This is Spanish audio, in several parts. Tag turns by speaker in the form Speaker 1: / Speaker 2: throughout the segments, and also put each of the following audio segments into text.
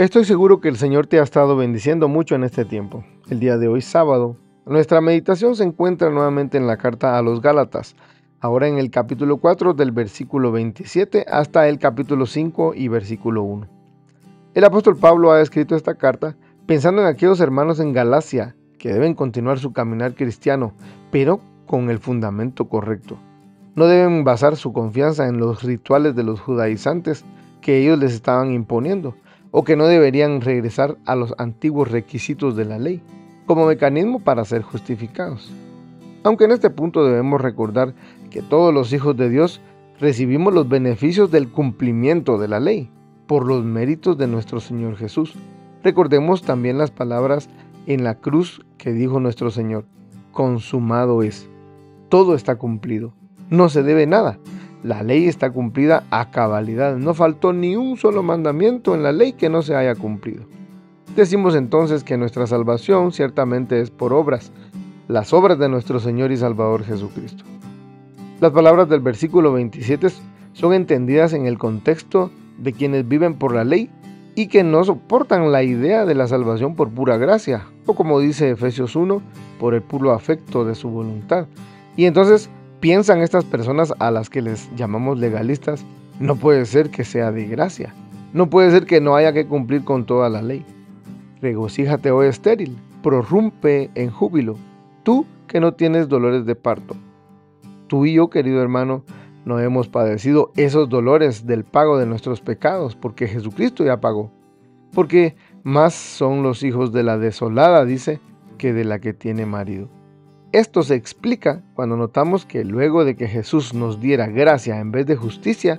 Speaker 1: Estoy seguro que el Señor te ha estado bendiciendo mucho en este tiempo. El día de hoy, sábado, nuestra meditación se encuentra nuevamente en la carta a los Gálatas, ahora en el capítulo 4 del versículo 27 hasta el capítulo 5 y versículo 1. El apóstol Pablo ha escrito esta carta pensando en aquellos hermanos en Galacia que deben continuar su caminar cristiano, pero con el fundamento correcto. No deben basar su confianza en los rituales de los judaizantes que ellos les estaban imponiendo, o que no deberían regresar a los antiguos requisitos de la ley como mecanismo para ser justificados. Aunque en este punto debemos recordar que todos los hijos de Dios recibimos los beneficios del cumplimiento de la ley por los méritos de nuestro Señor Jesús. Recordemos también las palabras en la cruz que dijo nuestro Señor, consumado es, todo está cumplido, no se debe nada, la ley está cumplida a cabalidad. No faltó ni un solo mandamiento en la ley que no se haya cumplido. Decimos entonces que nuestra salvación ciertamente es por obras, las obras de nuestro Señor y Salvador Jesucristo. Las palabras del versículo 27 son entendidas en el contexto de quienes viven por la ley y que no soportan la idea de la salvación por pura gracia, o como dice Efesios 1, por el puro afecto de su voluntad. Y entonces piensan estas personas a las que les llamamos legalistas, no puede ser que sea de gracia. No puede ser que no haya que cumplir con toda la ley. Regocíjate, oh estéril, prorrumpe en júbilo, tú que no tienes dolores de parto. Tú y yo, querido hermano, no hemos padecido esos dolores del pago de nuestros pecados, porque Jesucristo ya pagó. Porque más son los hijos de la desolada, dice, que de la que tiene marido. Esto se explica cuando notamos que luego de que Jesús nos diera gracia en vez de justicia,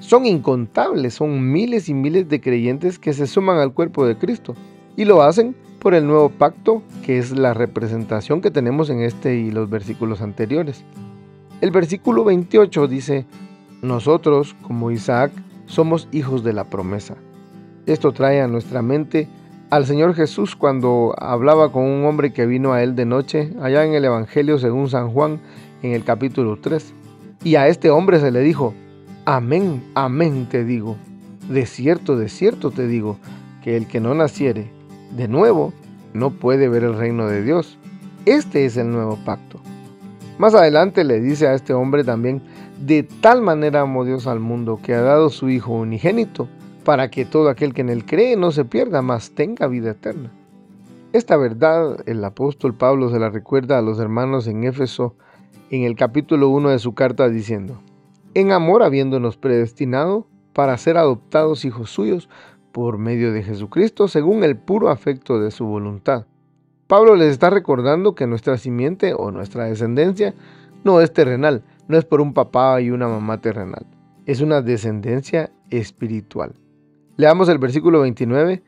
Speaker 1: son incontables, son miles y miles de creyentes que se suman al cuerpo de Cristo y lo hacen por el nuevo pacto que es la representación que tenemos en este y los versículos anteriores. El versículo 28 dice, nosotros como Isaac somos hijos de la promesa. Esto trae a nuestra mente al Señor Jesús cuando hablaba con un hombre que vino a él de noche, allá en el Evangelio según San Juan, en el capítulo 3. Y a este hombre se le dijo, Amén, amén te digo, de cierto, de cierto te digo, que el que no naciere de nuevo no puede ver el reino de Dios. Este es el nuevo pacto. Más adelante le dice a este hombre también, de tal manera amó Dios al mundo que ha dado su Hijo unigénito para que todo aquel que en él cree no se pierda, mas tenga vida eterna. Esta verdad el apóstol Pablo se la recuerda a los hermanos en Éfeso en el capítulo 1 de su carta diciendo, en amor habiéndonos predestinado para ser adoptados hijos suyos por medio de Jesucristo según el puro afecto de su voluntad. Pablo les está recordando que nuestra simiente o nuestra descendencia no es terrenal, no es por un papá y una mamá terrenal, es una descendencia espiritual. Leamos el versículo 29.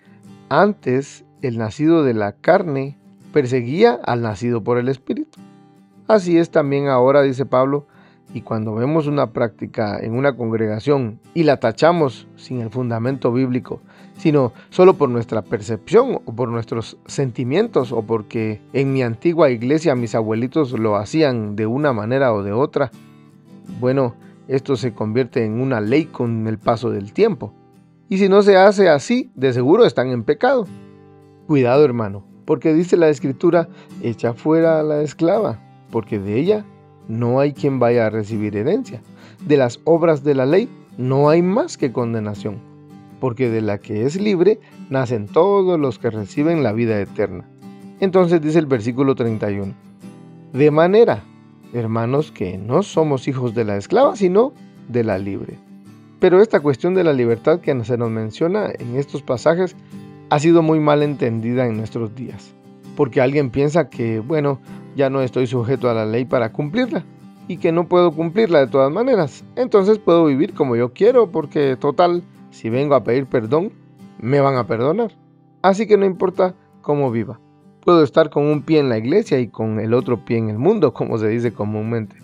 Speaker 1: Antes el nacido de la carne perseguía al nacido por el Espíritu. Así es también ahora, dice Pablo, y cuando vemos una práctica en una congregación y la tachamos sin el fundamento bíblico, sino solo por nuestra percepción o por nuestros sentimientos o porque en mi antigua iglesia mis abuelitos lo hacían de una manera o de otra, bueno, esto se convierte en una ley con el paso del tiempo. Y si no se hace así, de seguro están en pecado. Cuidado hermano, porque dice la escritura, echa fuera a la esclava, porque de ella no hay quien vaya a recibir herencia. De las obras de la ley no hay más que condenación, porque de la que es libre nacen todos los que reciben la vida eterna. Entonces dice el versículo 31, de manera, hermanos, que no somos hijos de la esclava, sino de la libre. Pero esta cuestión de la libertad que se nos menciona en estos pasajes ha sido muy mal entendida en nuestros días, porque alguien piensa que, bueno, ya no estoy sujeto a la ley para cumplirla y que no puedo cumplirla de todas maneras, entonces puedo vivir como yo quiero porque total, si vengo a pedir perdón, me van a perdonar. Así que no importa cómo viva. Puedo estar con un pie en la iglesia y con el otro pie en el mundo, como se dice comúnmente.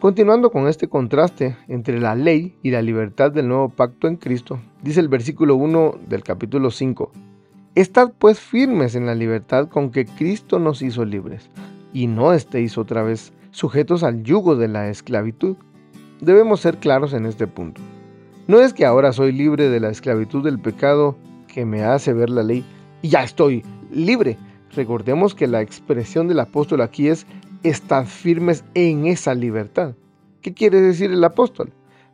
Speaker 1: Continuando con este contraste entre la ley y la libertad del nuevo pacto en Cristo, dice el versículo 1 del capítulo 5, Estad pues firmes en la libertad con que Cristo nos hizo libres, y no estéis otra vez sujetos al yugo de la esclavitud. Debemos ser claros en este punto. No es que ahora soy libre de la esclavitud del pecado que me hace ver la ley y ya estoy libre. Recordemos que la expresión del apóstol aquí es estar firmes en esa libertad. ¿Qué quiere decir el apóstol?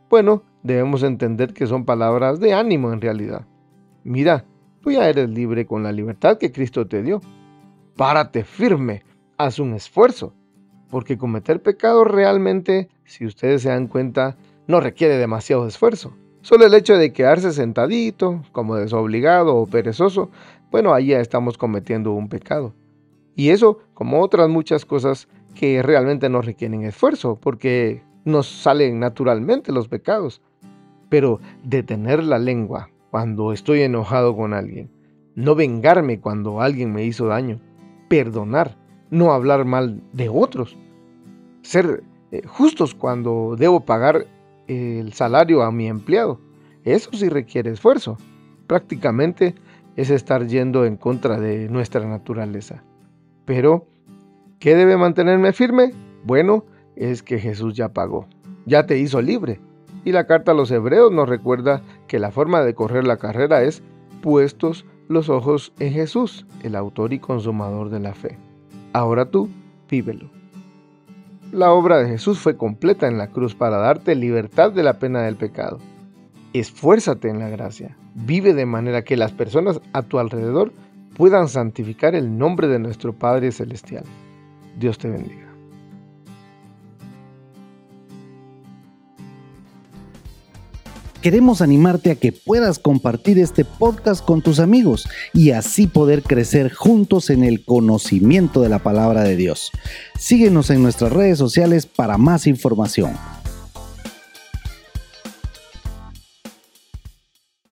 Speaker 1: Bueno, debemos entender que son palabras de ánimo en realidad. Mira, tú ya eres libre con la libertad que Cristo te dio. Párate firme, haz un esfuerzo, porque cometer pecado realmente, si ustedes se dan cuenta, no requiere demasiado esfuerzo. Solo el hecho de quedarse sentadito, como desobligado o perezoso, bueno, ahí ya estamos cometiendo un pecado. Y eso, como otras muchas cosas que realmente no requieren esfuerzo, porque nos salen naturalmente los pecados. Pero detener la lengua cuando estoy enojado con alguien, no vengarme cuando alguien me hizo daño, perdonar, no hablar mal de otros, ser eh, justos cuando debo pagar el salario a mi empleado. Eso sí requiere esfuerzo. Prácticamente es estar yendo en contra de nuestra naturaleza. Pero, ¿qué debe mantenerme firme? Bueno, es que Jesús ya pagó, ya te hizo libre. Y la carta a los hebreos nos recuerda que la forma de correr la carrera es puestos los ojos en Jesús, el autor y consumador de la fe. Ahora tú, vívelo. La obra de Jesús fue completa en la cruz para darte libertad de la pena del pecado. Esfuérzate en la gracia. Vive de manera que las personas a tu alrededor puedan santificar el nombre de nuestro Padre Celestial. Dios te bendiga.
Speaker 2: Queremos animarte a que puedas compartir este podcast con tus amigos y así poder crecer juntos en el conocimiento de la palabra de Dios. Síguenos en nuestras redes sociales para más información.